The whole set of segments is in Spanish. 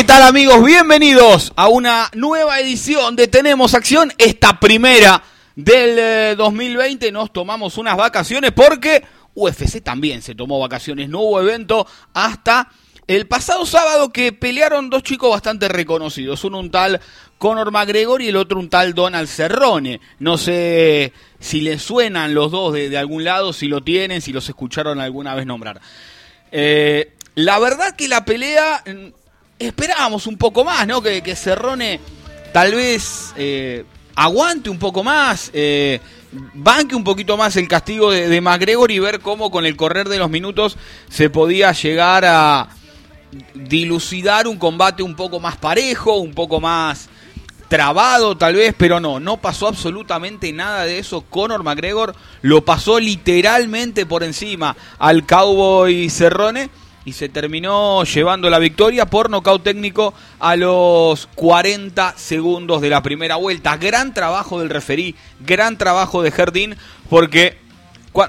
¿Qué tal amigos? Bienvenidos a una nueva edición de Tenemos Acción. Esta primera del 2020 eh, nos tomamos unas vacaciones porque UFC también se tomó vacaciones. No hubo evento hasta el pasado sábado que pelearon dos chicos bastante reconocidos. Uno un tal Conor McGregor y el otro un tal Donald Cerrone. No sé si les suenan los dos de, algún lado, si lo tienen, si los escucharon alguna vez nombrar. Eh, la verdad que la pelea mm, esperábamos un poco más, ¿no? Que, Cerrone tal vez eh, aguante un poco más, eh, banque un poquito más el castigo de, de, McGregor y ver cómo con el correr de los minutos se podía llegar a dilucidar un combate un poco más parejo, un poco más trabado tal vez, pero no, no pasó absolutamente nada de eso. Conor McGregor lo pasó literalmente por encima al Cowboy Cerrone y se terminó llevando la victoria por nocaut técnico a los 40 segundos de la primera vuelta. Gran trabajo del referí, gran trabajo de Jardín, porque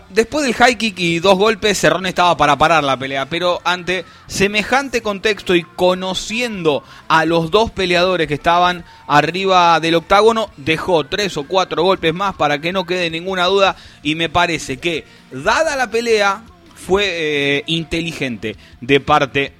después del high kick y dos golpes, Cerrone estaba para parar la pelea, pero ante semejante contexto y conociendo a los dos peleadores que estaban arriba del octágono, dejó tres o cuatro golpes más para que no quede ninguna duda y me parece que, dada la pelea, fue eh, inteligente de parte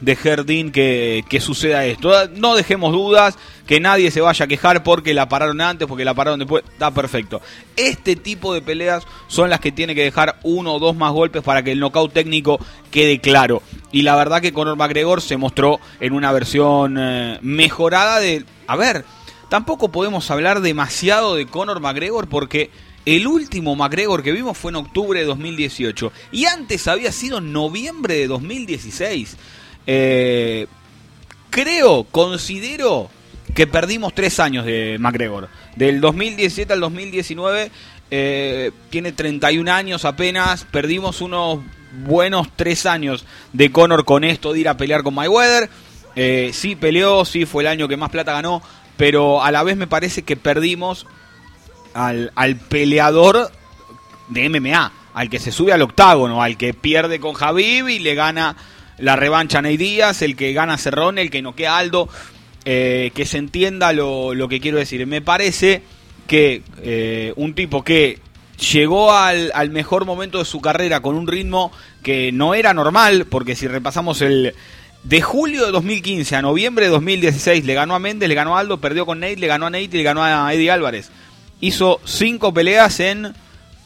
de Jardín que, suceda esto. No dejemos dudas, que nadie se vaya a quejar porque la pararon antes, porque la pararon después. Está perfecto. Este tipo de peleas son las que tiene que dejar uno o dos más golpes para que el knockout técnico quede claro. Y la verdad que Conor McGregor se mostró en una versión eh, mejorada de... A ver, tampoco podemos hablar demasiado de Conor McGregor porque el último McGregor que vimos fue en octubre de 2018 y antes había sido noviembre de 2016. Eh, creo, considero que perdimos tres años de McGregor. Del 2017 al 2019 eh, tiene 31 años apenas. Perdimos unos buenos tres años de Conor con esto de ir a pelear con Mayweather. Eh, sí peleó, sí fue el año que más plata ganó, pero a la vez me parece que perdimos al, al peleador de MMA, al que se sube al octágono, al que pierde con Javib y le gana la revancha a Ney Díaz, el que gana Cerrón, el que noquea a Aldo. Eh, que se entienda lo, lo, que quiero decir. Me parece que eh, un tipo que llegó al, al, mejor momento de su carrera con un ritmo que no era normal, porque si repasamos el, de julio de 2015 a noviembre de 2016 le ganó a Méndez, le ganó a Aldo, perdió con Nate, le ganó a Nate y le ganó a Eddie Álvarez hizo cinco peleas en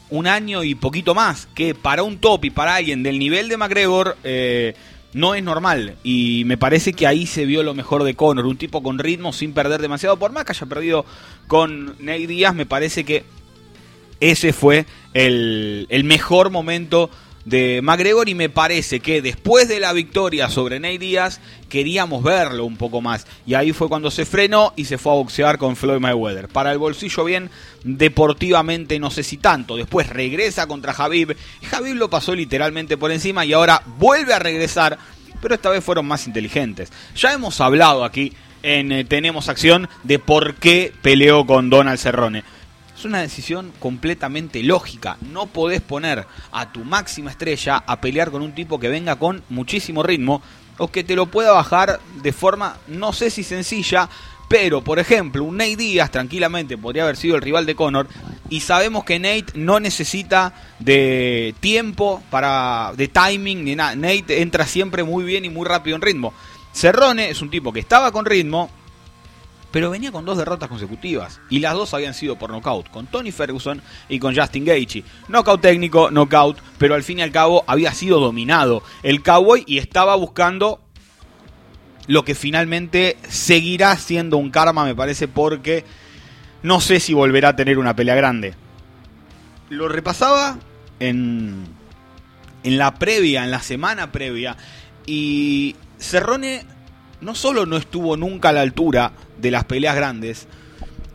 un año y poquito más, que para un top y para alguien del nivel de McGregor eh, no es normal. Y me parece que ahí se vio lo mejor de Conor, un tipo con ritmo sin perder demasiado, por más que haya perdido con Ney Díaz, me parece que ese fue el, el mejor momento de McGregor y me parece que después de la victoria sobre Ney Díaz queríamos verlo un poco más y ahí fue cuando se frenó y se fue a boxear con Floyd Mayweather. Para el bolsillo bien, deportivamente no sé si tanto. Después regresa contra Javib Javib lo pasó literalmente por encima y ahora vuelve a regresar, pero esta vez fueron más inteligentes. Ya hemos hablado aquí en eh, Tenemos Acción de por qué peleó con Donald Cerrone es una decisión completamente lógica. No podés poner a tu máxima estrella a pelear con un tipo que venga con muchísimo ritmo o que te lo pueda bajar de forma, no sé si sencilla, pero por ejemplo, un Nate Díaz tranquilamente podría haber sido el rival de Conor y sabemos que Nate no necesita de tiempo para de timing ni nada. Nate entra siempre muy bien y muy rápido en ritmo. Cerrone es un tipo que estaba con ritmo, pero venía con dos derrotas consecutivas y las dos habían sido por nocaut, con Tony Ferguson y con Justin Gaethje. Knockout técnico, knockout, pero al fin y al cabo había sido dominado el Cowboy y estaba buscando lo que finalmente seguirá siendo un karma, me parece, porque no sé si volverá a tener una pelea grande. Lo repasaba en, en la previa, en la semana previa, y Cerrone no solo no estuvo nunca a la altura de las peleas grandes,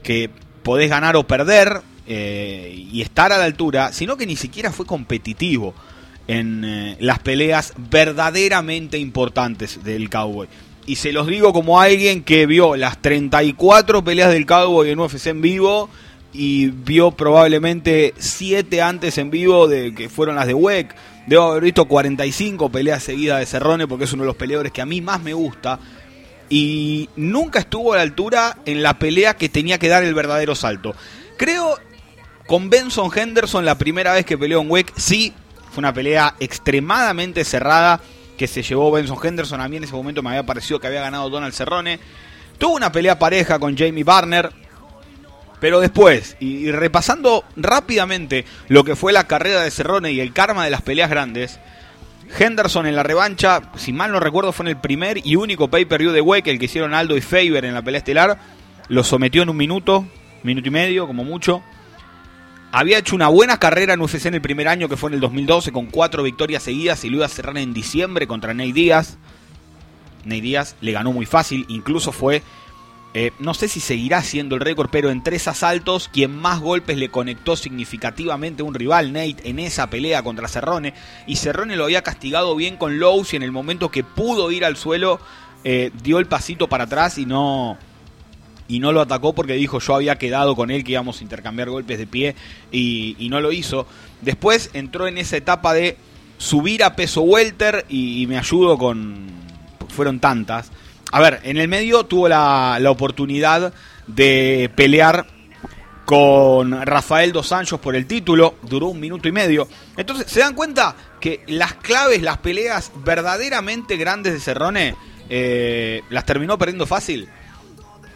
que podés ganar o perder eh, y estar a la altura, sino que ni siquiera fue competitivo en eh, las peleas verdaderamente importantes del Cowboy. Y se los digo como alguien que vio las 34 peleas del Cowboy en UFC en vivo y vio probablemente 7 antes en vivo de que fueron las de WEC. Debo haber visto 45 peleas seguidas de Cerrone porque es uno de los peleadores que a mí más me gusta. Y nunca estuvo a la altura en la pelea que tenía que dar el verdadero salto. Creo con Benson Henderson la primera vez que peleó en WEC, sí, fue una pelea extremadamente cerrada que se llevó Benson Henderson. A mí en ese momento me había parecido que había ganado Donald Cerrone. Tuvo una pelea pareja con Jamie Barner. Pero después, y, repasando rápidamente lo que fue la carrera de Cerrone y el karma de las peleas grandes, Henderson en la revancha, si mal no recuerdo, fue en el primer y único pay-per-view de WEC, el que hicieron Aldo y Faber en la pelea estelar. Lo sometió en un minuto, minuto y medio, como mucho. Había hecho una buena carrera en UFC en el primer año, que fue en el 2012, con cuatro victorias seguidas y lo iba a cerrar en diciembre contra Ney Díaz. Ney Díaz le ganó muy fácil, incluso fue, eh, no sé si seguirá siendo el récord, pero en tres asaltos, quien más golpes le conectó significativamente a un rival, Nate, en esa pelea contra Cerrone. Y Cerrone lo había castigado bien con Lowe's y en el momento que pudo ir al suelo, eh, dio el pasito para atrás y no, y no lo atacó porque dijo yo había quedado con él que íbamos a intercambiar golpes de pie y, no lo hizo. Después entró en esa etapa de subir a peso welter y, me ayudo con... fueron tantas. A ver, en el medio tuvo la, la oportunidad de pelear con Rafael Dos Anjos por el título, duró un minuto y medio. Entonces, ¿se dan cuenta que las claves, las peleas verdaderamente grandes de Cerrone, eh, las terminó perdiendo fácil?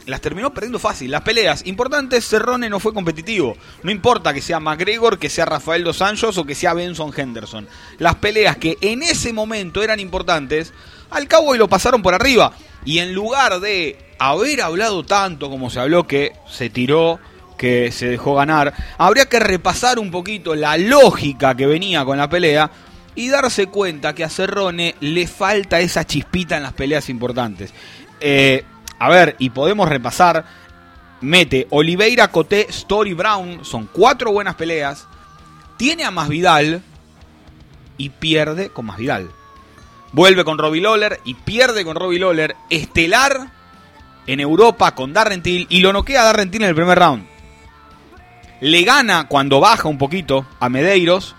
Las terminó perdiendo fácil. Las peleas importantes, Cerrone no fue competitivo. No importa que sea McGregor, que sea Rafael Dos Anjos o que sea Benson Henderson. Las peleas que en ese momento eran importantes, al cabo y lo pasaron por arriba. Y en lugar de haber hablado tanto como se habló que se tiró, que se dejó ganar, habría que repasar un poquito la lógica que venía con la pelea y darse cuenta que a Cerrone le falta esa chispita en las peleas importantes. Eh, a ver, y podemos repasar. Mete Oliveira, Coté, Story Brown. Son cuatro buenas peleas. Tiene a Masvidal y pierde con Masvidal. Vuelve con Robbie Lawler y pierde con Robbie Lawler. Estelar en Europa con Darren Till y lo noquea a Darren Till en el primer round. Le gana cuando baja un poquito a Medeiros.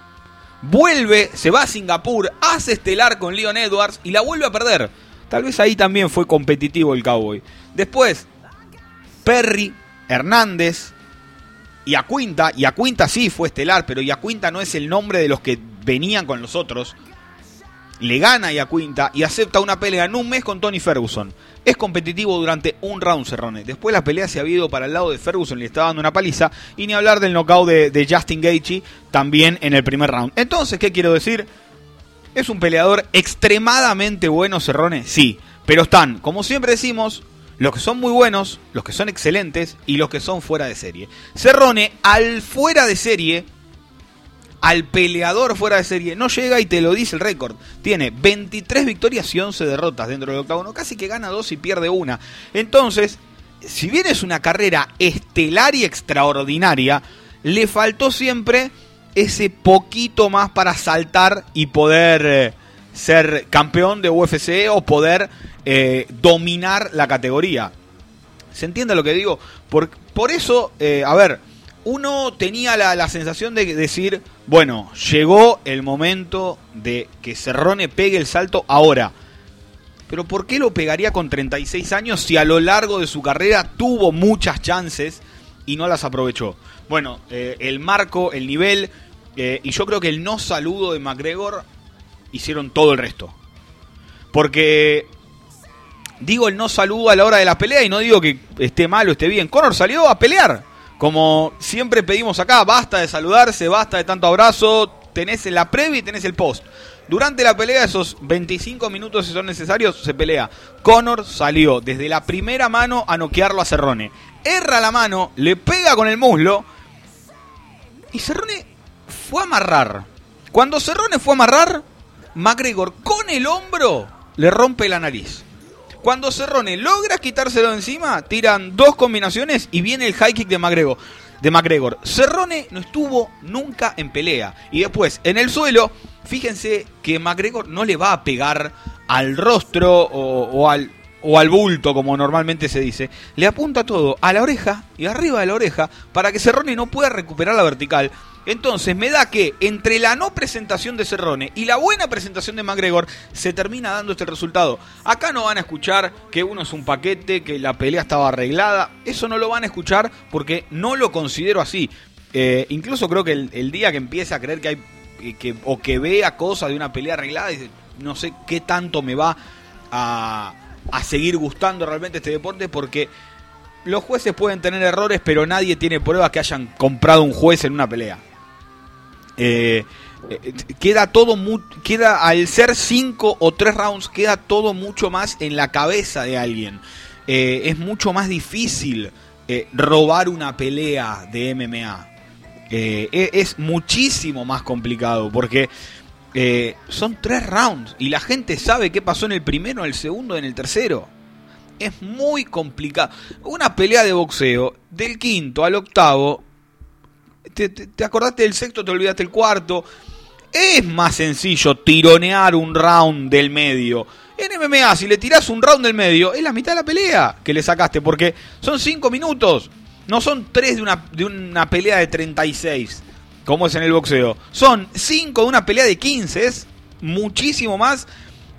Vuelve, se va a Singapur, hace estelar con Leon Edwards y la vuelve a perder. Tal vez ahí también fue competitivo el Cowboy. Después, Perry, Hernández y Acuinta. Y Acuinta sí fue estelar, pero Acuinta no es el nombre de los que venían con los otros. Le gana a Acuinta y acepta una pelea en un mes con Tony Ferguson. Es competitivo durante un round, Cerrone. Después la pelea se ha ido para el lado de Ferguson, le estaba dando una paliza. Y ni hablar del knockout de, de Justin Gaethje también en el primer round. Entonces, ¿qué quiero decir? ¿Es un peleador extremadamente bueno, Cerrone? Sí. Pero están, como siempre decimos, los que son muy buenos, los que son excelentes y los que son fuera de serie. Cerrone, al fuera de serie, al peleador fuera de serie, no llega y te lo dice el récord. Tiene 23 victorias y 11 derrotas dentro del octavo. Casi que gana dos y pierde una. Entonces, si bien es una carrera estelar y extraordinaria, le faltó siempre ese poquito más para saltar y poder eh, ser campeón de UFC o poder eh, dominar la categoría. ¿Se entiende lo que digo? Por, por eso, eh, a ver, uno tenía la, la, sensación de decir, bueno, llegó el momento de que Cerrone pegue el salto ahora. Pero ¿por qué lo pegaría con 36 años si a lo largo de su carrera tuvo muchas chances y no las aprovechó? Bueno, el marco, el nivel, eh, y yo creo que el no saludo de McGregor hicieron todo el resto. Porque digo el no saludo a la hora de la pelea y no digo que esté mal o esté bien. Conor salió a pelear. Como siempre pedimos acá, basta de saludarse, basta de tanto abrazo. Tenés la previa y tenés el post. Durante la pelea, esos 25 minutos si son necesarios, se pelea. Conor salió desde la primera mano a noquearlo a Cerrone. Erra la mano, le pega con el muslo. Y Cerrone fue a amarrar. Cuando Cerrone fue a amarrar, McGregor con el hombro le rompe la nariz. Cuando Cerrone logra quitárselo de encima, tiran dos combinaciones y viene el high kick de McGregor. De McGregor. Cerrone no estuvo nunca en pelea. Y después, en el suelo, fíjense que McGregor no le va a pegar al rostro o, al, o al bulto, como normalmente se dice. Le apunta todo a la oreja y arriba de la oreja para que Cerrone no pueda recuperar la vertical entonces me da que entre la no presentación de Cerrone y la buena presentación de McGregor se termina dando este resultado. Acá no van a escuchar que uno es un paquete, que la pelea estaba arreglada. Eso no lo van a escuchar porque no lo considero así. Eh, incluso creo que el, día que empiece a creer que hay que, o que vea cosas de una pelea arreglada, no sé qué tanto me va a, a seguir gustando realmente este deporte porque los jueces pueden tener errores, pero nadie tiene pruebas que hayan comprado un juez en una pelea. Eh, eh, queda todo queda al ser cinco o tres rounds queda todo mucho más en la cabeza de alguien eh, es mucho más difícil robar una pelea de MMA e, es muchísimo más complicado porque son tres rounds y la gente sabe qué pasó en el primero, en el segundo, en el tercero es muy complicado una pelea de boxeo del quinto al octavo te, acordaste del sexto, te olvidaste el cuarto. Es más sencillo tironear un round del medio. En MMA, si le tirás un round del medio, es la mitad de la pelea que le sacaste, porque son 5 minutos. No son 3 de una, de una pelea de 36, como es en el boxeo. Son 5 de una pelea de 15. Es muchísimo más,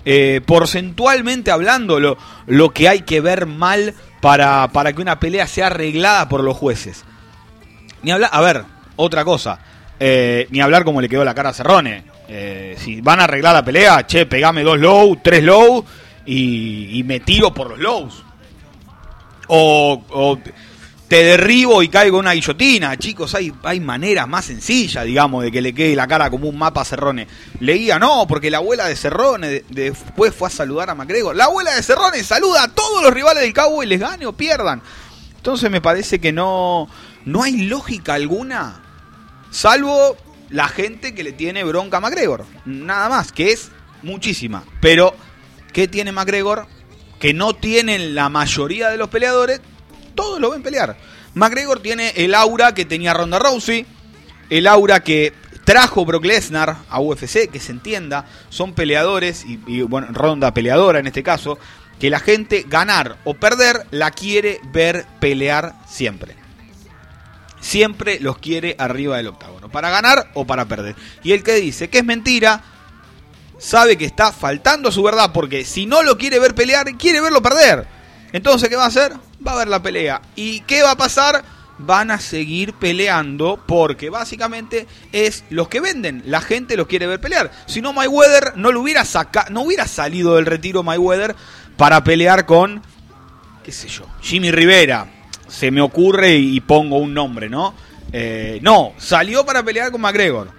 eh, porcentualmente hablando, lo, lo, que hay que ver mal para, para que una pelea sea arreglada por los jueces. Ni hablar, a ver, otra cosa. Eh, ni hablar como le quedó la cara a Cerrone. Eh, si van a arreglar la pelea, che, pegame dos low, tres low y, me tiro por los lows. O, te derribo y caigo una guillotina. Chicos, hay, hay maneras más sencillas, digamos, de que le quede la cara como un mapa a Cerrone. Leía, no, porque la abuela de Cerrone después fue a saludar a McGregor. La abuela de Cerrone saluda a todos los rivales del Cabo y les gane o pierdan. Entonces me parece que no, no hay lógica alguna Salvo la gente que le tiene bronca a McGregor. Nada más, que es muchísima. Pero, ¿qué tiene McGregor? Que no tienen la mayoría de los peleadores. Todos lo ven pelear. McGregor tiene el aura que tenía Ronda Rousey. El aura que trajo Brock Lesnar a UFC, que se entienda. Son peleadores, y, bueno, Ronda peleadora en este caso. Que la gente ganar o perder la quiere ver pelear siempre siempre los quiere arriba del octágono, para ganar o para perder. Y el que dice que es mentira, sabe que está faltando a su verdad, porque si no lo quiere ver pelear, quiere verlo perder. Entonces, ¿qué va a hacer? Va a ver la pelea. ¿Y qué va a pasar? Van a seguir peleando porque básicamente es los que venden. La gente los quiere ver pelear. Si no, Mayweather no lo hubiera sacado, no hubiera salido del retiro Mayweather para pelear con, qué sé yo, Jimmy Rivera, se me ocurre y pongo un nombre, ¿no? Eh, no, salió para pelear con McGregor.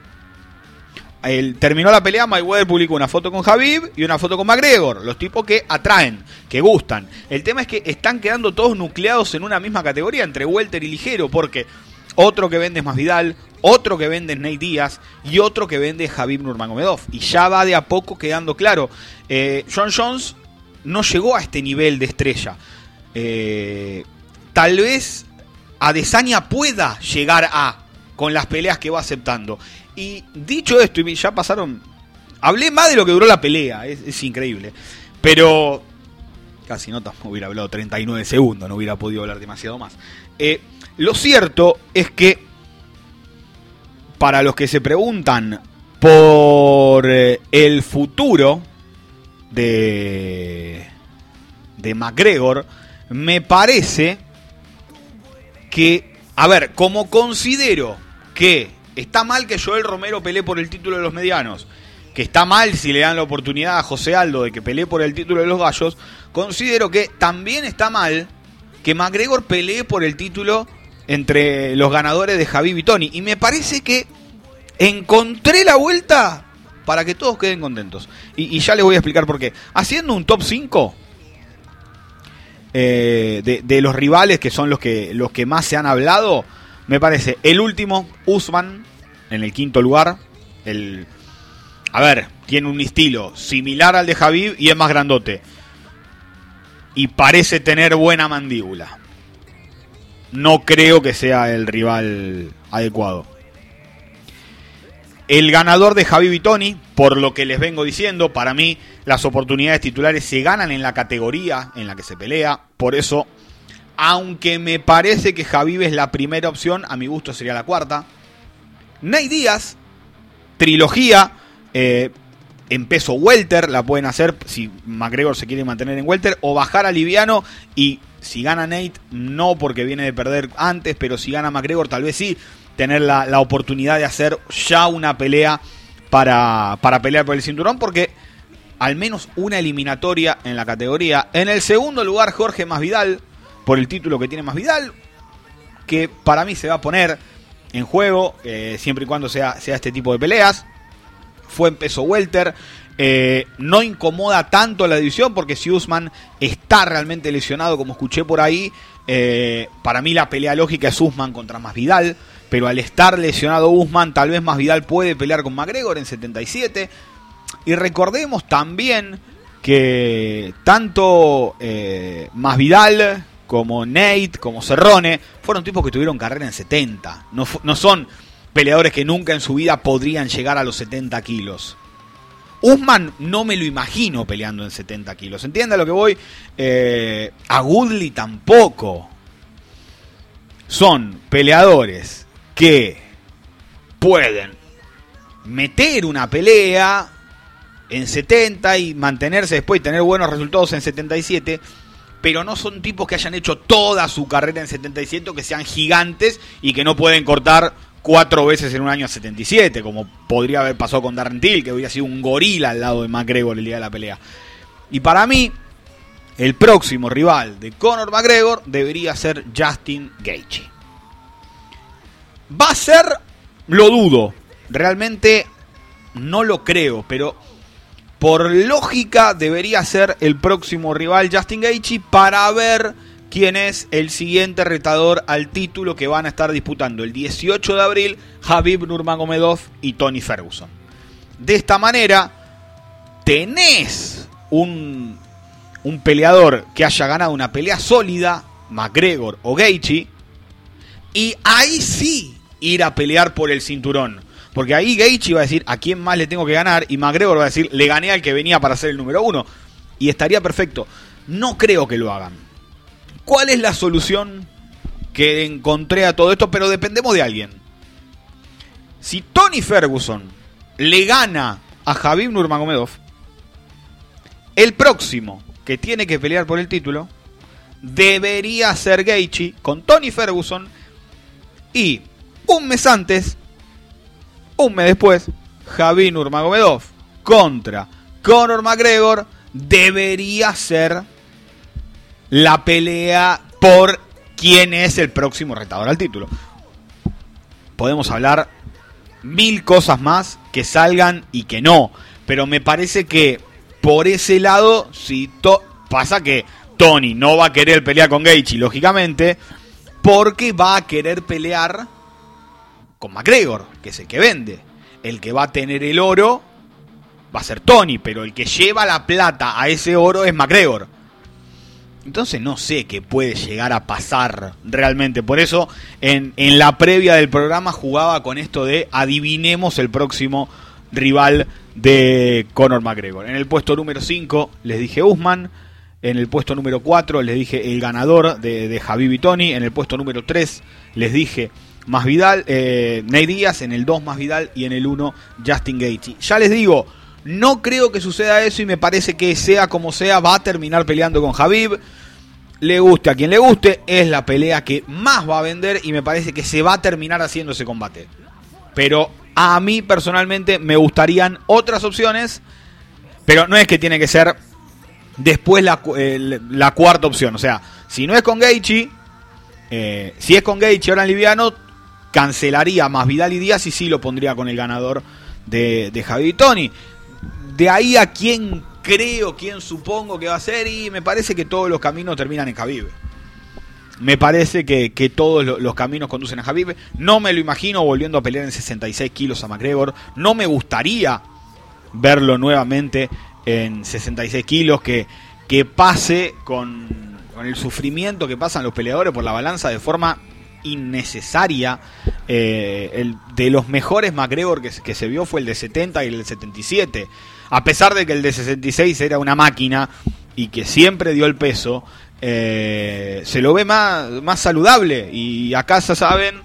Terminó la pelea, Mayweather publicó una foto con Javib y una foto con McGregor. Los tipos que atraen, que gustan. El tema es que están quedando todos nucleados en una misma categoría, entre welter y ligero, porque otro que vende es Masvidal, otro que vende es Nate Díaz y otro que vende es Javib Nurmagomedov. Y ya va de a poco quedando claro. Eh, John Jones no llegó a este nivel de estrella. Eh, tal vez Adesanya pueda llegar a con las peleas que va aceptando. Y dicho esto, y ya pasaron. Hablé más de lo que duró la pelea, es, increíble. Pero. Casi no hubiera hablado 39 segundos, no hubiera podido hablar demasiado más. Eh, lo cierto es que. Para los que se preguntan por eh, el futuro de. de McGregor, me parece que, a ver, como considero que está mal que Joel Romero pelee por el título de los medianos, que está mal si le dan la oportunidad a José Aldo de que pelee por el título de los gallos, considero que también está mal que McGregor pelee por el título entre los ganadores de Javi y Tony. Y me parece que encontré la vuelta para que todos queden contentos. Y, ya les voy a explicar por qué. Haciendo un top 5 eh, de, los rivales que son los que, los que más se han hablado, me parece el último, Usman, en el quinto lugar. El, a ver, tiene un estilo similar al de Javib y es más grandote. y parece tener buena mandíbula. No creo que sea el rival adecuado. El ganador de Javi Vitoni, por lo que les vengo diciendo, para mí las oportunidades titulares se ganan en la categoría en la que se pelea. Por eso, aunque me parece que Javi es la primera opción, a mi gusto sería la cuarta. Ney Díaz, trilogía, eh, en peso welter, la pueden hacer si McGregor se quiere mantener en welter, o bajar a liviano y si gana Nate, no porque viene de perder antes, pero si gana McGregor, tal vez sí, tener la, oportunidad de hacer ya una pelea para, para pelear por el cinturón, porque al menos una eliminatoria en la categoría. En el segundo lugar, Jorge Masvidal, por el título que tiene Masvidal, que para mí se va a poner en juego, eh, siempre y cuando sea, sea este tipo de peleas fue en peso welter. Eh, no incomoda tanto la división porque si Usman está realmente lesionado, como escuché por ahí, eh, para mí la pelea lógica es Usman contra Masvidal, pero al estar lesionado Usman, tal vez Masvidal puede pelear con McGregor en 77. Y recordemos también que tanto eh, Masvidal como Nate, como Cerrone, fueron tipos que tuvieron carrera en 70. No, son peleadores que nunca en su vida podrían llegar a los 70 kilos. Usman no me lo imagino peleando en 70 kilos. ¿Entiende lo que voy? Eh, a Woodley tampoco. Son peleadores que pueden meter una pelea en 70 y mantenerse después y tener buenos resultados en 77, pero no son tipos que hayan hecho toda su carrera en 77 o que sean gigantes y que no pueden cortar cuatro veces en un año a 77, como podría haber pasado con Darren Till, que hubiera sido un gorila al lado de McGregor el día de la pelea. Y para mí, el próximo rival de Conor McGregor debería ser Justin Gaethje. Va a ser, lo dudo, realmente no lo creo, pero por lógica debería ser el próximo rival Justin Gaethje para ver quién es el siguiente retador al título que van a estar disputando el 18 de abril Habib Nurmagomedov y Tony Ferguson. De esta manera, tenés un, un peleador que haya ganado una pelea sólida, McGregor o Gaethje, y ahí sí ir a pelear por el cinturón. Porque ahí Gaethje va a decir a quién más le tengo que ganar y McGregor va a decir le gané al que venía para ser el número uno. Y estaría perfecto. No creo que lo hagan ¿Cuál es la solución que encontré a todo esto? Pero dependemos de alguien. Si Tony Ferguson le gana a Javib Nurmagomedov, el próximo que tiene que pelear por el título debería ser Gaethje con Tony Ferguson y un mes antes, un mes después, Javib Nurmagomedov contra Conor McGregor debería ser la pelea por quién es el próximo retador al título. Podemos hablar mil cosas más que salgan y que no, pero me parece que por ese lado, si pasa que Tony no va a querer pelear con Gaethje, lógicamente, porque va a querer pelear con McGregor, que es el que vende. El que va a tener el oro va a ser Tony, pero el que lleva la plata a ese oro es McGregor. Entonces no sé qué puede llegar a pasar realmente. Por eso en, la previa del programa jugaba con esto de adivinemos el próximo rival de Conor McGregor. En el puesto número 5 les dije Usman. En el puesto número 4 les dije el ganador de, de Javi Vitoni. En el puesto número 3 les dije más Vidal, eh, Ney Díaz. En el 2 más Vidal y en el 1 Justin Gaethje. Ya les digo, no creo que suceda eso y me parece que sea como sea va a terminar peleando con Javib. Le guste a quien le guste, es la pelea que más va a vender y me parece que se va a terminar haciendo ese combate. Pero a mí personalmente me gustarían otras opciones, pero no es que tiene que ser después la, cuarta opción. O sea, si no es con Gaethje, eh, si es con Gaethje ahora en liviano, cancelaría más Vidal y Díaz y sí lo pondría con el ganador de, de Javi Tony de ahí a quién creo, quién supongo que va a ser, y me parece que todos los caminos terminan en Javive. Me parece que, todos los caminos conducen a Javive. No me lo imagino volviendo a pelear en 66 kilos a McGregor. No me gustaría verlo nuevamente en 66 kilos, que, que pase con, con el sufrimiento que pasan los peleadores por la balanza de forma innecesaria. Eh, el, de los mejores McGregor que, se vio fue el de 70 y el de 77. A pesar de que el de 66 era una máquina y que siempre dio el peso, eh, se lo ve más, más saludable. Y acá ya saben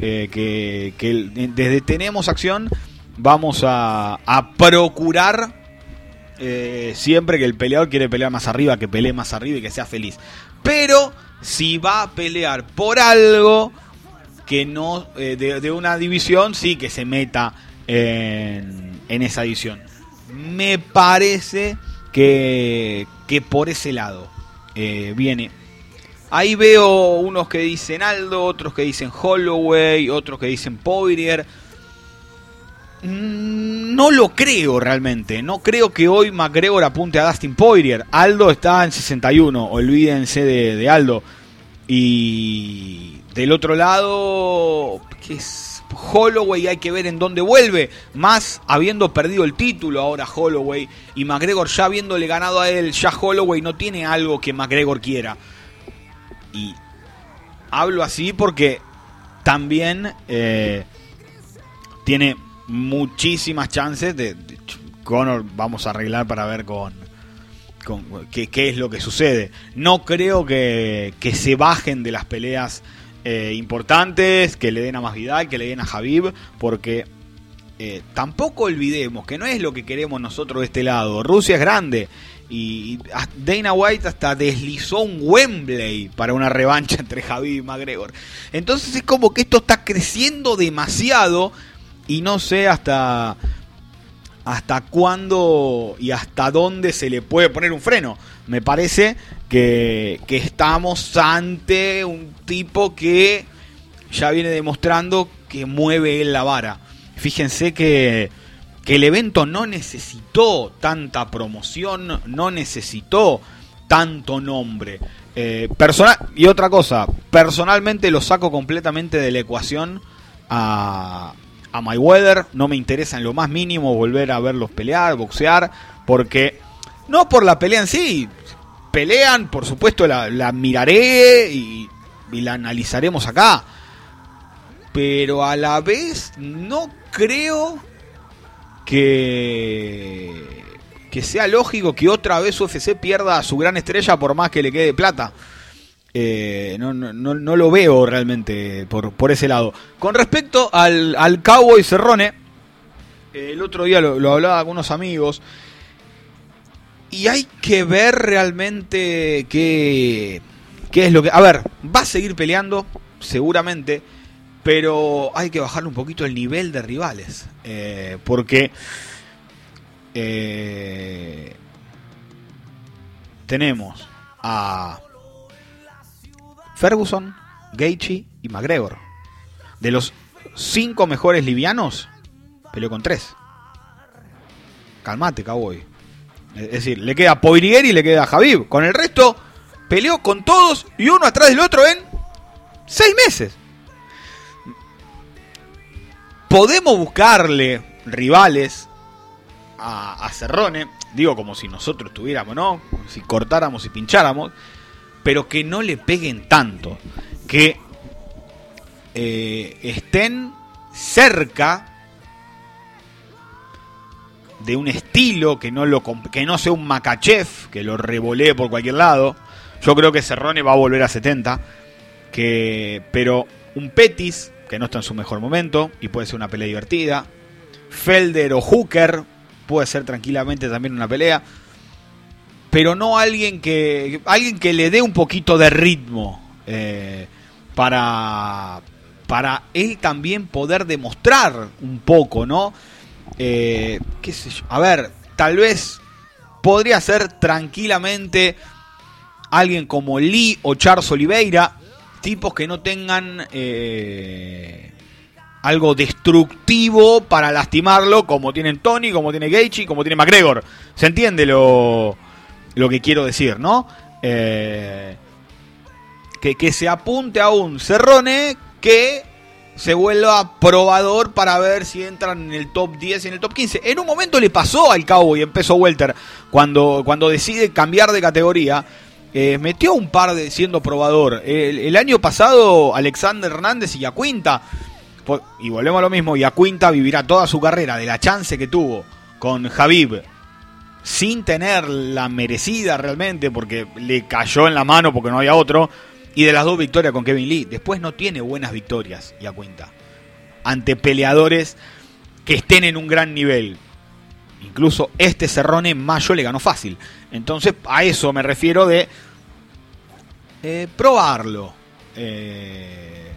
eh, que, desde Tenemos Acción vamos a, a procurar siempre que el peleador quiere pelear más arriba, que pelee más arriba y que sea feliz. Pero si va a pelear por algo que no eh, de, una división, sí que se meta en, en esa división. Me parece que, que por ese lado eh, viene. Ahí veo unos que dicen Aldo, otros que dicen Holloway, otros que dicen Poirier. No lo creo realmente. No creo que hoy McGregor apunte a Dustin Poirier. Aldo está en 61. Olvídense de, de Aldo. Y del otro lado, ¿qué es? Holloway hay que ver en dónde vuelve. Más habiendo perdido el título ahora Holloway. Y McGregor ya habiéndole ganado a él. Ya Holloway no tiene algo que McGregor quiera. Y hablo así porque también eh, tiene muchísimas chances de, de, Conor vamos a arreglar para ver con, con qué, qué, es lo que sucede. No creo que, que se bajen de las peleas eh, importantes, que le den a Masvidal, que le den a Javib, porque eh, tampoco olvidemos que no es lo que queremos nosotros de este lado. Rusia es grande y Dana White hasta deslizó un Wembley para una revancha entre Javib y McGregor. Entonces es como que esto está creciendo demasiado y no sé hasta hasta cuándo y hasta dónde se le puede poner un freno. Me parece que, que, estamos ante un tipo que ya viene demostrando que mueve él la vara. Fíjense que, que el evento no necesitó tanta promoción, no necesitó tanto nombre. Eh, y otra cosa, personalmente lo saco completamente de la ecuación a, a Mayweather, no me interesa en lo más mínimo volver a verlos pelear, boxear, porque no por la pelea en sí, pelean, por supuesto la, la miraré y, y, la analizaremos acá, pero a la vez no creo que que sea lógico que otra vez UFC pierda a su gran estrella por más que le quede plata. Eh, no, no, no, lo veo realmente por, por ese lado. Con respecto al, al Cowboy Cerrone, el otro día lo, lo, hablaba con unos amigos. Y hay que ver realmente qué, qué es lo que. A ver, va a seguir peleando, seguramente. Pero hay que bajarle un poquito el nivel de rivales. Eh, porque. Eh, tenemos a Ferguson, Gaethje y McGregor. De los cinco mejores livianos, peleó con tres. Calmate, cowboy. Es decir, le queda Poirier y le queda Javib. Con el resto, peleó con todos y uno atrás del otro en seis meses. Podemos buscarle rivales a, a Cerrone, digo como si nosotros tuviéramos, ¿no? Si cortáramos y pincháramos pero que no le peguen tanto, que eh, estén cerca de un estilo que no lo que no sea un Makachev que lo revolee por cualquier lado. Yo creo que Cerrone va a volver a 70, que pero un Petis que no está en su mejor momento y puede ser una pelea divertida. Felder o Hooker puede ser tranquilamente también una pelea pero no alguien que alguien que le dé un poquito de ritmo eh, para para él también poder demostrar un poco, ¿no? Eh, qué sé. A ver, tal vez podría ser tranquilamente alguien como Lee o Charles Oliveira, tipos que no tengan eh, algo destructivo para lastimarlo, como tienen Tony, como tiene Gaethje, como tiene McGregor. ¿Se entiende lo, lo que quiero decir, ¿no? Eh, que, que, se apunte a un Cerrone que se vuelva probador para ver si entran en el top 10 y en el top 15. En un momento le pasó al Cowboy en peso welter cuando, cuando decide cambiar de categoría. Eh, metió un par de siendo probador. El, año pasado Alexander Hernández y Yacuinta, y volvemos a lo mismo, Yacuinta vivirá toda su carrera de la chance que tuvo con Javib sin tener la merecida realmente porque le cayó en la mano porque no había otro y de las dos victorias con Kevin Lee. Después no tiene buenas victorias, ya cuenta. Ante peleadores que estén en un gran nivel. Incluso este Cerrone Mayo le ganó fácil. Entonces a eso me refiero de eh, probarlo. Eh,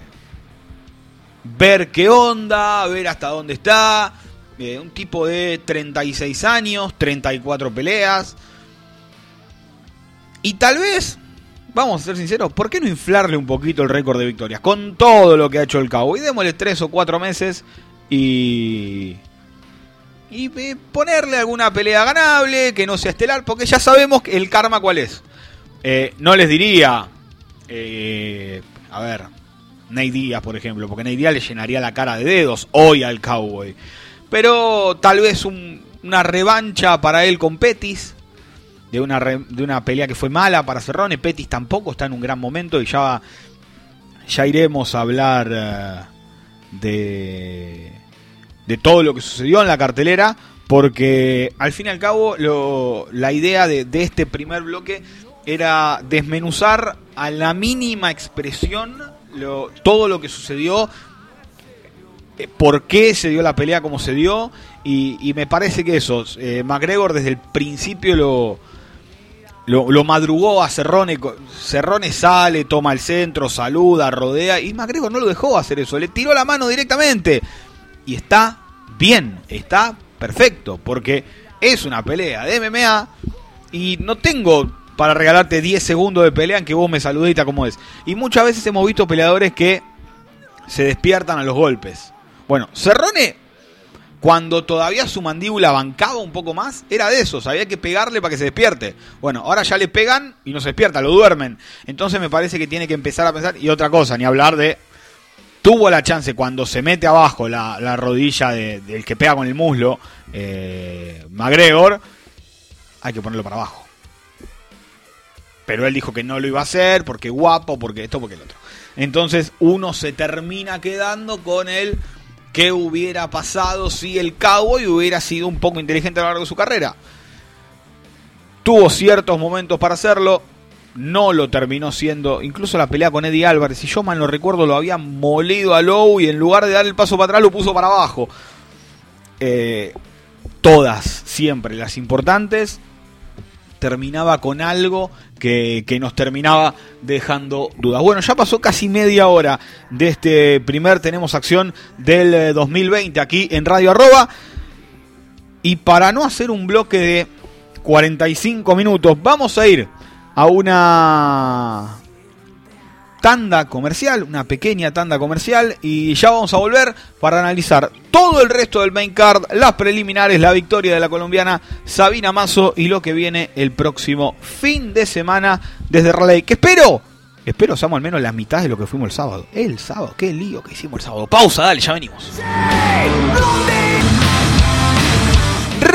ver qué onda, ver hasta dónde está. Eh, un tipo de 36 años, 34 peleas. Y tal vez vamos a ser sinceros, ¿por qué no inflarle un poquito el récord de victorias? Con todo lo que ha hecho el Cowboy. Démosle tres o cuatro meses y. Y eh, ponerle alguna pelea ganable, que no sea estelar, porque ya sabemos el karma cuál es. Eh, no les diría. Eh, a ver, Ney Díaz, por ejemplo, porque Ney Díaz le llenaría la cara de dedos hoy al Cowboy. Pero tal vez una revancha para él con Petis de una, de una pelea que fue mala para Cerrone. Petis tampoco está en un gran momento y ya, ya iremos a hablar eh, de, de todo lo que sucedió en la cartelera. Porque al fin y al cabo la idea de, este primer bloque era desmenuzar a la mínima expresión todo lo que sucedió, por qué se dio la pelea como se dio, y, me parece que eso, eh, McGregor desde el principio lo, lo, madrugó a Cerrone. Cerrone sale, toma el centro, saluda, rodea. Y McGregor no lo dejó hacer eso. Le tiró la mano directamente. Y está bien, está perfecto. Porque es una pelea de MMA. Y no tengo para regalarte 10 segundos de pelea en que vos me saludita como es. Y muchas veces hemos visto peleadores que se despiertan a los golpes. Bueno, Cerrone cuando todavía su mandíbula bancaba un poco más, era de esos, había que pegarle para que se despierte. Bueno, ahora ya le pegan y no se despierta, lo duermen. Entonces me parece que tiene que empezar a pensar, y otra cosa, ni hablar de... Tuvo la chance cuando se mete abajo la, rodilla del que pega con el muslo, eh, McGregor, hay que ponerlo para abajo. Pero él dijo que no lo iba a hacer, porque guapo, porque esto, porque el otro. Entonces uno se termina quedando con el qué hubiera pasado si el Cowboy hubiera sido un poco inteligente a lo largo de su carrera. Tuvo ciertos momentos para hacerlo, no lo terminó siendo. Incluso la pelea con Eddie Álvarez, si yo mal no recuerdo, lo había molido a Lowe y en lugar de dar el paso para atrás lo puso para abajo. Eh, todas, siempre, las importantes, terminaba con algo que, nos terminaba dejando dudas. Bueno, ya pasó casi media hora de este primer Tenemos Acción del 2020 eh, aquí en Radio Arroba. Y para no hacer un bloque de 45 minutos, vamos a ir a una tanda comercial, una pequeña tanda comercial y ya vamos a volver para analizar todo el resto del main card, las preliminares, la victoria de la colombiana Sabina Mazo y lo que viene el próximo fin de semana desde Raleigh, que espero, espero seamos al menos la mitad de lo que fuimos el sábado. El sábado, qué lío que hicimos el sábado. Pausa, dale, ya venimos.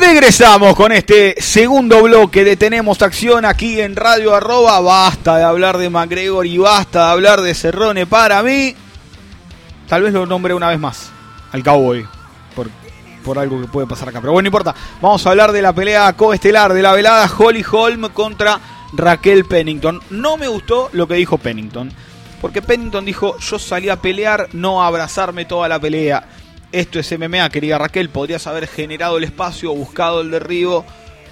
Regresamos con este segundo bloque de Tenemos Acción aquí en Radio Arroba. Basta de hablar de McGregor y basta de hablar de Cerrone para mí. Tal vez lo nombre una vez más al Cowboy por, por algo que puede pasar acá. Pero bueno, no importa. Vamos a hablar de la pelea coestelar de la velada Holly Holm contra Raquel Pennington. No me gustó lo que dijo Pennington. Porque Pennington dijo, yo salí a pelear, no a abrazarme toda la pelea. Esto es MMA, querida Raquel. Podrías haber generado el espacio, buscado el derribo,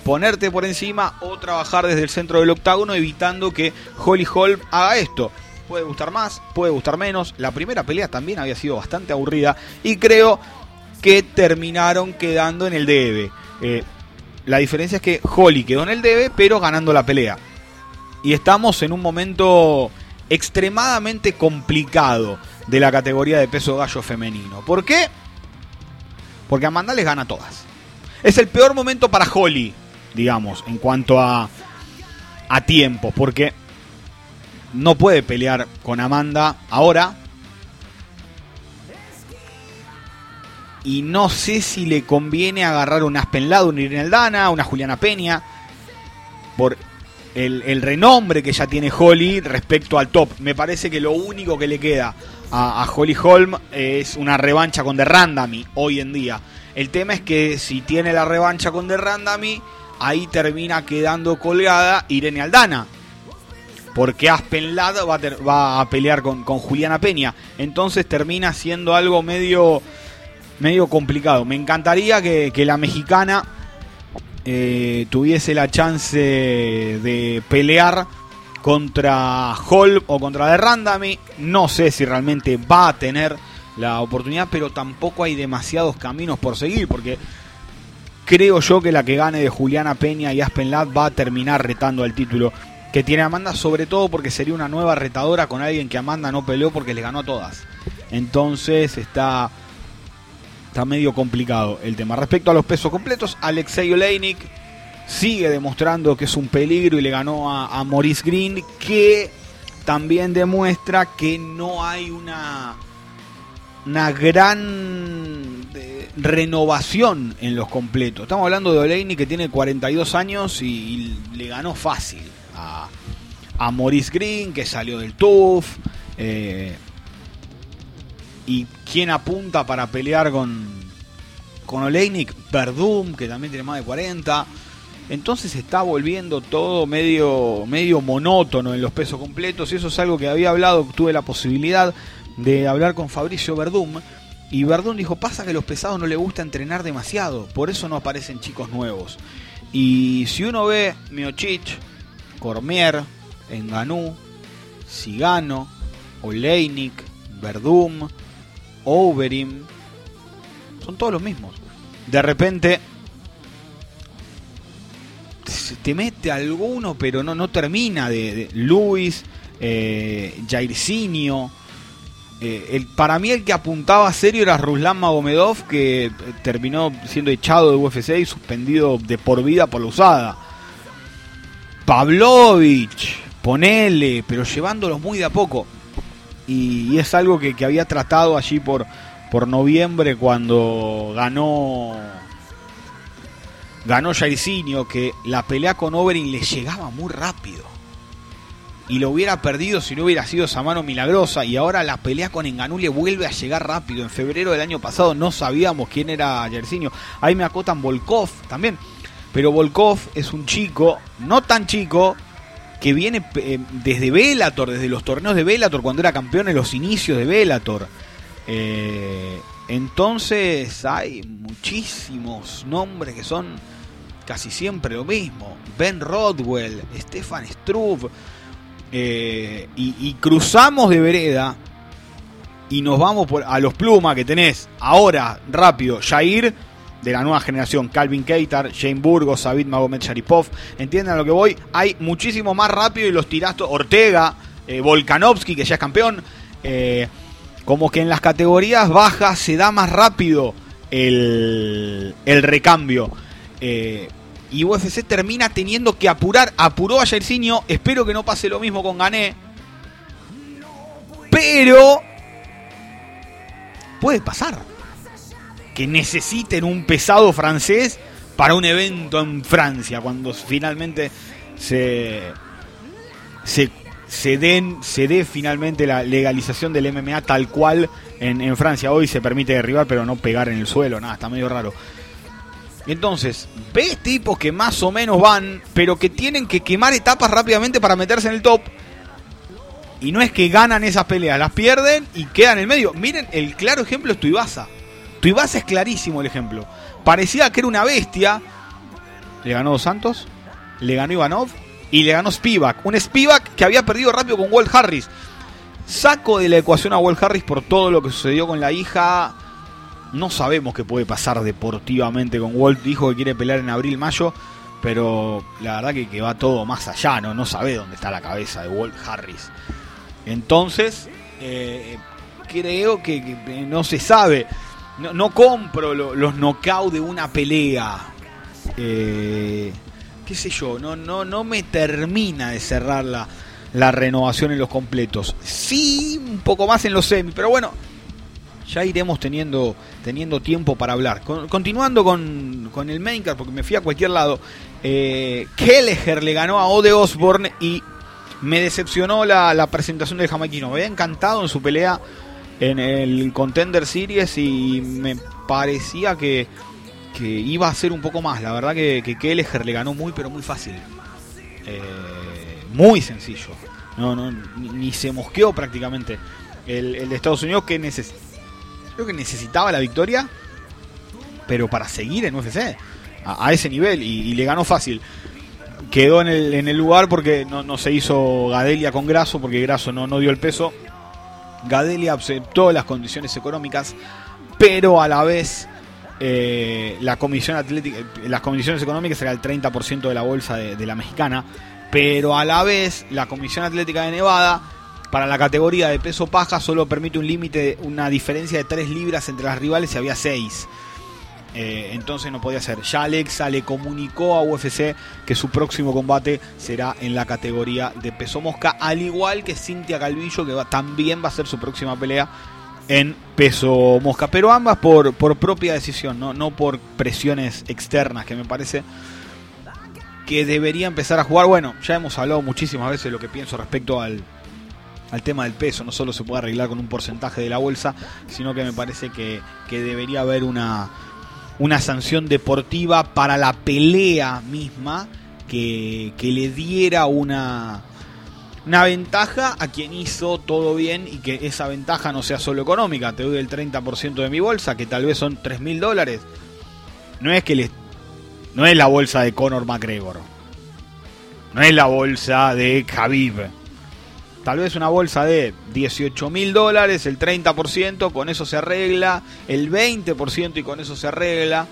ponerte por encima o trabajar desde el centro del octágono, evitando que Holly Holm haga esto. Puede gustar más, puede gustar menos. La primera pelea también había sido bastante aburrida y creo que terminaron quedando en el debe. Eh, la diferencia es que Holly quedó en el debe, pero ganando la pelea. Y estamos en un momento extremadamente complicado de la categoría de peso gallo femenino. ¿Por qué? Porque Amanda les gana todas. Es el peor momento para Holly, digamos, en cuanto a, a tiempo, porque no puede pelear con Amanda ahora. y no sé si le conviene agarrar un Aspen Lado, una Irene Aldana, una Juliana Peña, por el, renombre que ya tiene Holly respecto al top. Me parece que lo único que le queda a, Holly Holm es una revancha con The Randami hoy en día. El tema es que si tiene la revancha con The Randami, ahí termina quedando colgada Irene Aldana. Porque Aspen Ladd va, a, pelear con, Juliana Peña. Entonces termina siendo algo medio, medio complicado. Me encantaría que, que la mexicana eh, tuviese la chance de pelear contra Hall o contra The Randami. No sé si realmente va a tener la oportunidad, pero tampoco hay demasiados caminos por seguir, porque creo yo que la que gane de Juliana Peña y Aspen Ladd va a terminar retando al título que tiene Amanda, sobre todo porque sería una nueva retadora con alguien que Amanda no peleó porque le ganó a todas. Entonces está está medio complicado el tema. Respecto a los pesos completos, Alexei Oleinik sigue demostrando que es un peligro y le ganó a, Maurice Green, que también demuestra que no hay una, una gran eh, renovación en los completos. Estamos hablando de Oleinik que tiene 42 años y, le ganó fácil a, a Maurice Green, que salió del TUF. Eh, ¿Y quién apunta para pelear con, con Oleinik? Verdum, que también tiene más de 40. Entonces está volviendo todo medio, medio monótono en los pesos completos. Y eso es algo que había hablado, tuve la posibilidad de hablar con Fabricio Verdum. Y Verdum dijo, pasa que a los pesados no le gusta entrenar demasiado. Por eso no aparecen chicos nuevos. Y si uno ve Miochich, Cormier, Enganú, Sigano, Oleinik, Verdum, Overeem, son todos los mismos. De repente te mete alguno, pero no, no termina de, Luis, eh, Jairzinho. Eh, el, para mí el que apuntaba serio era Ruslan Magomedov, que eh, terminó siendo echado de UFC y suspendido de por vida por la usada. Pavlovich, ponele, pero llevándolos muy de a poco y, es algo que, había tratado allí por, por noviembre cuando ganó ganó Jairzinho que la pelea con Overin le llegaba muy rápido. Y lo hubiera perdido si no hubiera sido esa mano milagrosa. Y ahora la pelea con Enganú le vuelve a llegar rápido. En febrero del año pasado no sabíamos quién era Jairzinho. Ahí me acotan Volkov también. Pero Volkov es un chico no tan chico que viene eh, desde Velator, desde los torneos de Velator, cuando era campeón en los inicios de Velator. Eh, entonces hay muchísimos nombres que son casi siempre lo mismo. Ben Rodwell, Stefan Struve. Eh, y, cruzamos de vereda y nos vamos a los plumas que tenés ahora, rápido, Jair de la nueva generación, Calvin Keitar, Jane Burgos, David Magomed Sharipov, entienden a lo que voy, hay muchísimo más rápido y los tirastos, Ortega, eh, Volkanovski, que ya es campeón, eh, como que en las categorías bajas se da más rápido el, el recambio. Eh, y UFC termina teniendo que apurar, apuró a Jairzinho, espero que no pase lo mismo con Gané, pero puede pasar que necesiten un pesado francés para un evento en Francia, cuando finalmente se, se, den, se dé finalmente la legalización del MMA tal cual en, en, Francia. Hoy se permite derribar, pero no pegar en el suelo, nada, está medio raro. Entonces, ves tipos que más o menos van, pero que tienen que quemar etapas rápidamente para meterse en el top. Y no es que ganan esas peleas, las pierden y quedan en el medio. Miren, el claro ejemplo es Tuibasa. Tuibasa es clarísimo el ejemplo. Parecía que era una bestia. Le ganó Dos Santos, le ganó Ivanov y le ganó Spivak. Un Spivak que había perdido rápido con Walt Harris. Saco de la ecuación a Walt Harris por todo lo que sucedió con la hija. No sabemos qué puede pasar deportivamente con Walt. Dijo que quiere pelear en abril-mayo. Pero la verdad que, va todo más allá, ¿no? No sabe dónde está la cabeza de Walt Harris. Entonces, eh, creo que no se sabe no, compro los knockouts de una pelea. Eh, qué sé yo, no, no, no me termina de cerrar la, la renovación en los completos. Sí, un poco más en los semi, pero bueno, ya iremos teniendo, teniendo tiempo para hablar. continuando con, con, el main porque me fui a cualquier lado, eh, Kelleher le ganó a Ode Osborne y me decepcionó la, presentación del jamaiquino. Me había encantado en su pelea en el Contender Series y me parecía que, iba a ser un poco más. La verdad que, que Kelleher le ganó muy, pero muy fácil. Eh, muy sencillo. No, no, ni, se mosqueó prácticamente. El, de Estados Unidos que creo que necesitaba la victoria, pero para seguir en UFC a, ese nivel y, le ganó fácil. Quedó en el, en el lugar porque no, se hizo Gadelia con Graso, porque Graso no, no dio el peso. Gadelia aceptó las condiciones económicas, pero a la vez eh, la comisión atlética, las condiciones económicas era el 30% de la bolsa de, la mexicana, pero a la vez la comisión atlética de Nevada para la categoría de peso paja solo permite un límite, una diferencia de 3 libras entre las rivales y había 6. Eh, entonces no podía ser. Ya Alexa le comunicó a UFC que su próximo combate será en la categoría de peso mosca, al igual que Cintia Calvillo, que también va a ser su próxima pelea en peso mosca, pero ambas por, propia decisión, ¿no? por presiones externas, que me parece que debería empezar a jugar. Bueno, ya hemos hablado muchísimas veces de lo que pienso respecto al, al tema del peso, no solo se puede arreglar con un porcentaje de la bolsa, sino que me parece que debería haber una, una sanción deportiva para la pelea misma que, que le diera una, una ventaja a quien hizo todo bien y que esa ventaja no sea solo económica. Te doy el 30% de mi bolsa, que tal vez son 3 mil dólares. No es que no es la bolsa de Conor McGregor. No es la bolsa de Khabib. Tal vez una bolsa de 18 mil dólares, el 30%, con eso se arregla. El 20% y con eso se arregla.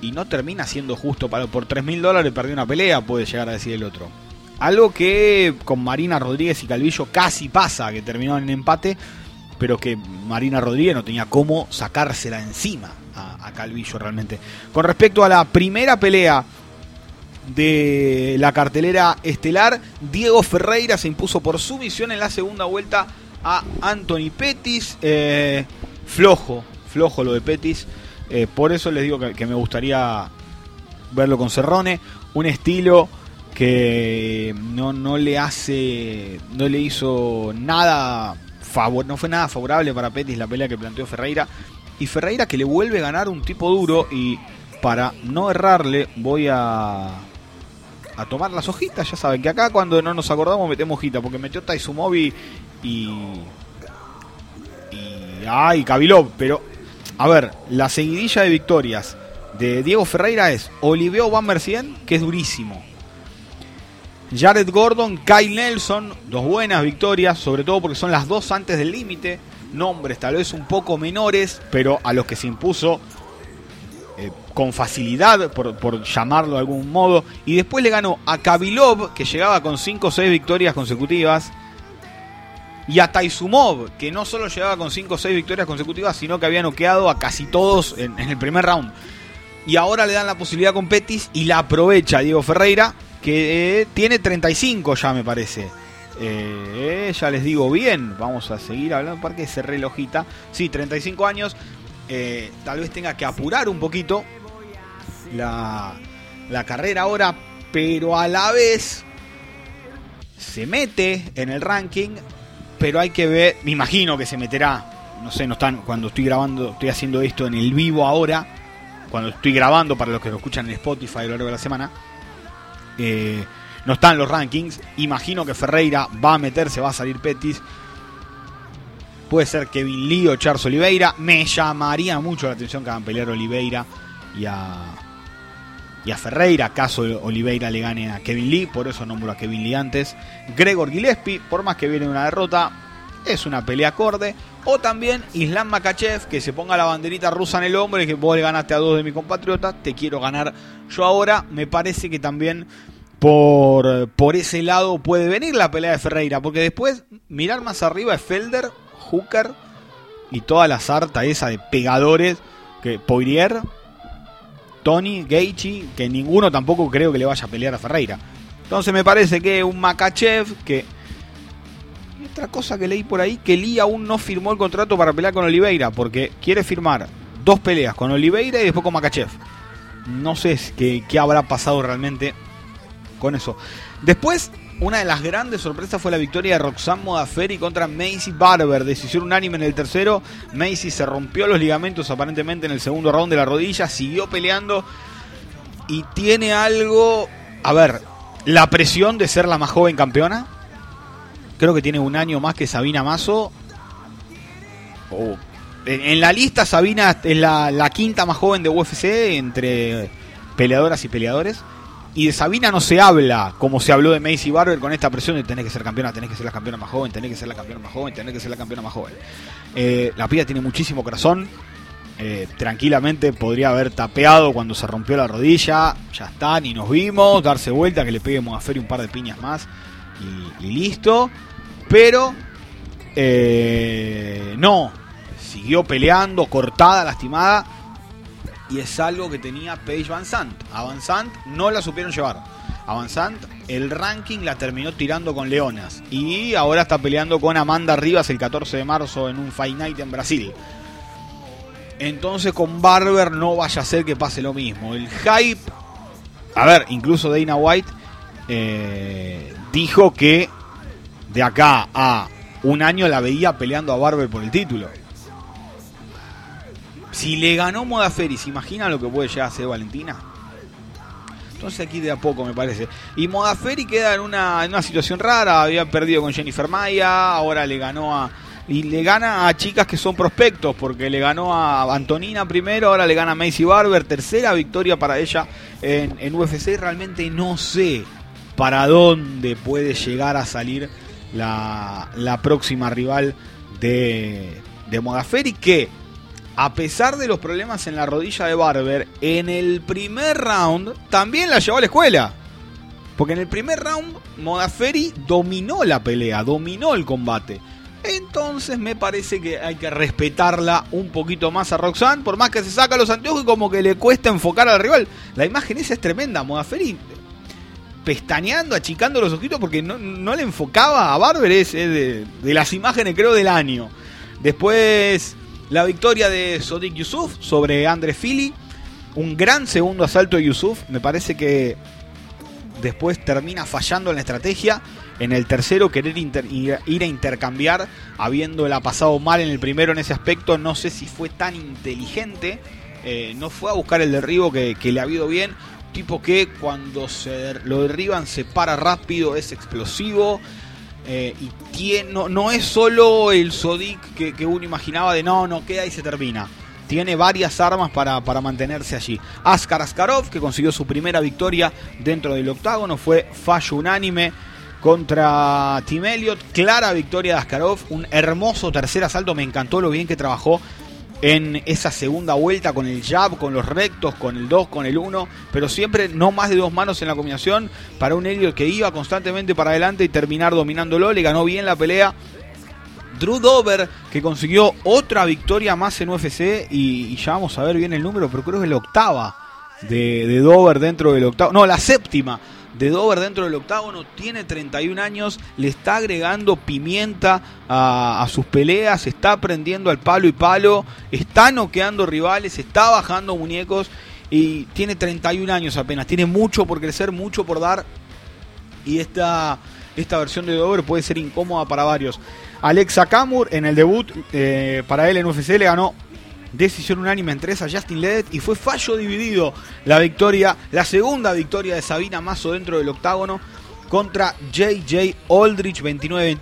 Y no termina siendo justo. Para, por 3 mil dólares perdió una pelea, puede llegar a decir el otro. Algo que con Marina Rodríguez y Calvillo casi pasa, que terminó en empate, pero que Marina Rodríguez no tenía cómo sacársela encima a, Calvillo realmente. Con respecto a la primera pelea de la cartelera estelar, Diego Ferreira se impuso por sumisión en la segunda vuelta a Anthony Pettis. Eh, flojo, flojo lo de Pettis. Eh, por eso les digo que, me gustaría verlo con Cerrone. Un estilo que no, no le hace, no le hizo nada favor, no fue nada favorable para Petis la pelea que planteó Ferreira y Ferreira que le vuelve a ganar un tipo duro y para no errarle voy a a tomar las hojitas, ya saben que acá cuando no nos acordamos metemos hojita porque metió Taisumovi y y ay, Kabilov, pero a ver, la seguidilla de victorias de Diego Ferreira es Oliveo Van Mercien, que es durísimo. Jared Gordon, Kyle Nelson, dos buenas victorias, sobre todo porque son las dos antes del límite. Nombres tal vez un poco menores, pero a los que se impuso con facilidad, por, llamarlo de algún modo. Y después le ganó a Kabilov, que llegaba con 5 o 6 victorias consecutivas. Y a Taisumov, que no solo llegaba con 5 o 6 victorias consecutivas, sino que había noqueado a casi todos en, en el primer round. Y ahora le dan la posibilidad con Petis y la aprovecha Diego Ferreira que eh, tiene 35 ya me parece. Eh, ya les digo bien, vamos a seguir hablando porque ese relojita. Sí, 35 años. Eh, tal vez tenga que apurar un poquito la, la carrera ahora, pero a la vez se mete en el ranking, pero hay que ver, me imagino que se meterá, no sé, no están, cuando estoy grabando, estoy haciendo esto en el vivo ahora, cuando estoy grabando para los que lo escuchan en Spotify a lo largo de la semana, eh, no están los rankings. Imagino que Ferreira va a meterse, va a salir Petis. Puede ser Kevin Lee o Charles Oliveira. Me llamaría mucho la atención que hagan pelear Oliveira y a, y a Ferreira. Caso Oliveira le gane a Kevin Lee, por eso nombro a Kevin Lee antes. Gregor Gillespie, por más que viene una derrota, es una pelea acorde. O también Islam Makachev, que se ponga la banderita rusa en el hombro y que vos le ganaste a dos de mi compatriota, te quiero ganar yo ahora. Me parece que también por, por ese lado puede venir la pelea de Ferreira, porque después mirar más arriba es Felder, Hooker y toda la sarta esa de pegadores que Poirier, Tony, Gaethje, que ninguno tampoco creo que le vaya a pelear a Ferreira. Entonces me parece que un Makachev que otra cosa que leí por ahí, que Lee aún no firmó el contrato para pelear con Oliveira, porque quiere firmar dos peleas con Oliveira y después con Makachev. No sé qué, qué habrá pasado realmente con eso. Después, una de las grandes sorpresas fue la victoria de Roxanne Modaferi contra Macy Barber. Decisión unánime en el tercero. Macy se rompió los ligamentos aparentemente en el segundo round de la rodilla. Siguió peleando. Y tiene algo. A ver, la presión de ser la más joven campeona. Creo que tiene un año más que Sabina Mazo. Oh, en, la lista Sabina es la, la quinta más joven de UFC entre peleadoras y peleadores. Y de Sabina no se habla como se habló de Macy Barber con esta presión de tener que ser campeona, tener que ser la campeona más joven, tener que ser la campeona más joven, tener que ser la campeona más joven. Eh, la piba tiene muchísimo corazón. Eh, tranquilamente podría haber tapeado cuando se rompió la rodilla. Ya está, ni nos vimos. Darse vuelta, que le pegue Modaferi un par de piñas más y, listo. Pero eh, no, siguió peleando, cortada, lastimada y es algo que tenía Paige Van Sant. A Van Sant no la supieron llevar. A Van Sant el ranking la terminó tirando con Leonas y ahora está peleando con Amanda Rivas el 14 de marzo en un Fight en Brasil. Entonces con Barber no vaya a ser que pase lo mismo. El hype, a ver, incluso Dana White eh, dijo que de acá a un año la veía peleando a Barber por el título. Si le ganó Modaferi, ¿se imagina lo que puede llegar a ser Valentina? Entonces aquí de a poco me parece. Y Modaferi queda en una, una situación rara. Había perdido con Jennifer Maya, ahora le ganó a... Y le gana a chicas que son prospectos, porque le ganó a Antonina primero, ahora le gana a Macy Barber, tercera victoria para ella en, en UFC. Realmente no sé para dónde puede llegar a salir la, la próxima rival de, de Modaferi, que a pesar de los problemas en la rodilla de Barber, en el primer round también la llevó a la escuela. Porque en el primer round Modaferi dominó la pelea, dominó el combate. Entonces me parece que hay que respetarla un poquito más a Roxanne, por más que se saca los anteojos y como que le cuesta enfocar al rival. La imagen esa es tremenda, Modaferi pestañeando, achicando los ojitos porque no, le enfocaba a Barber, es, de, de las imágenes creo del año. Después la victoria de Sodik Yusuf sobre Andre Fili. Un gran segundo asalto de Yusuf. Me parece que después termina fallando en la estrategia. En el tercero querer ir a intercambiar, habiéndola pasado mal en el primero en ese aspecto, no sé si fue tan inteligente. Eh, no fue a buscar el derribo que, le ha habido bien. Tipo que cuando se lo derriban se para rápido, es explosivo. Eh, y tiene, no, es solo el Sodic que, uno imaginaba de no, no queda y se termina. Tiene varias armas para, mantenerse allí. Askar Askarov, que consiguió su primera victoria dentro del octágono, fue fallo unánime contra Tim Elliott. Clara victoria de Askarov, un hermoso tercer asalto. Me encantó lo bien que trabajó en esa segunda vuelta con el jab, con los rectos, con el 2, con el 1, pero siempre no más de dos manos en la combinación para un Elliot que iba constantemente para adelante y terminar dominándolo, le ganó bien la pelea. Drew Dover, que consiguió otra victoria más en UFC, y, ya vamos a ver bien el número, pero creo que es la octava de, de Dover dentro del octavo, no, la séptima de Dover dentro del octágono, tiene 31 años, le está agregando pimienta a, sus peleas, está aprendiendo al palo y palo, está noqueando rivales, está bajando muñecos y tiene 31 años apenas, tiene mucho por crecer, mucho por dar y esta, esta versión de Dover puede ser incómoda para varios. Alexa Kamur en el debut eh, para él en UFC le ganó decisión unánime en tres a Justin Ledet y fue fallo dividido la victoria, la segunda victoria de Sabina Mazo dentro del octágono contra JJ Aldrich 29-28,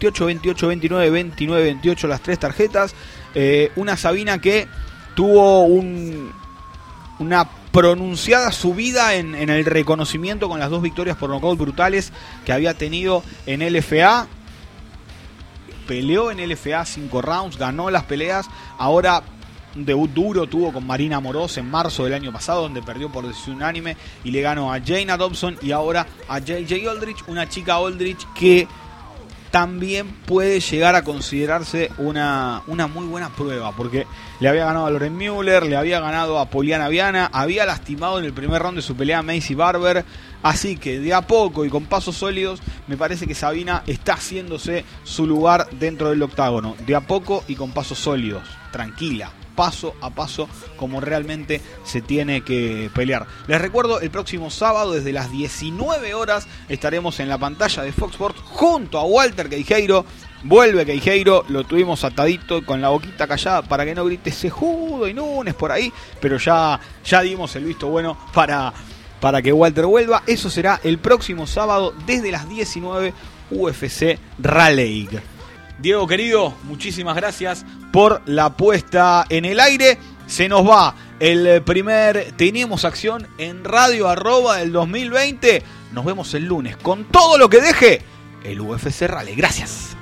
28-29, 29-28 las tres tarjetas. Eh, una Sabina que tuvo un, una pronunciada subida en, el reconocimiento con las dos victorias por nocaut brutales que había tenido en LFA. Peleó en LFA cinco rounds, ganó las peleas. Ahora un debut duro tuvo con Marina Moros en marzo del año pasado, donde perdió por decisión unánime y le ganó a Jane Dobson y ahora a JJ Aldrich, una chica Aldrich que también puede llegar a considerarse una, una muy buena prueba, porque le había ganado a Loren Müller, le había ganado a Poliana Viana, había lastimado en el primer round de su pelea a Macy Barber, así que de a poco y con pasos sólidos, me parece que Sabina está haciéndose su lugar dentro del octágono, de a poco y con pasos sólidos, tranquila, paso a paso como realmente se tiene que pelear. Les recuerdo, el próximo sábado desde las 19 horas estaremos en la pantalla de Fox Sports junto a Walter Queijeiro. Vuelve Queijeiro, lo tuvimos atadito con la boquita callada para que no grite Sejudo y Nunes por ahí, pero ya, ya dimos el visto bueno para, para que Walter vuelva. Eso será el próximo sábado desde las 19 UFC Raleigh. Diego querido, muchísimas gracias por la puesta en el aire. Se nos va el primer Tenemos Acción en Radio Arroba del 2020. Nos vemos el lunes con todo lo que deje el UFC Rally. Gracias.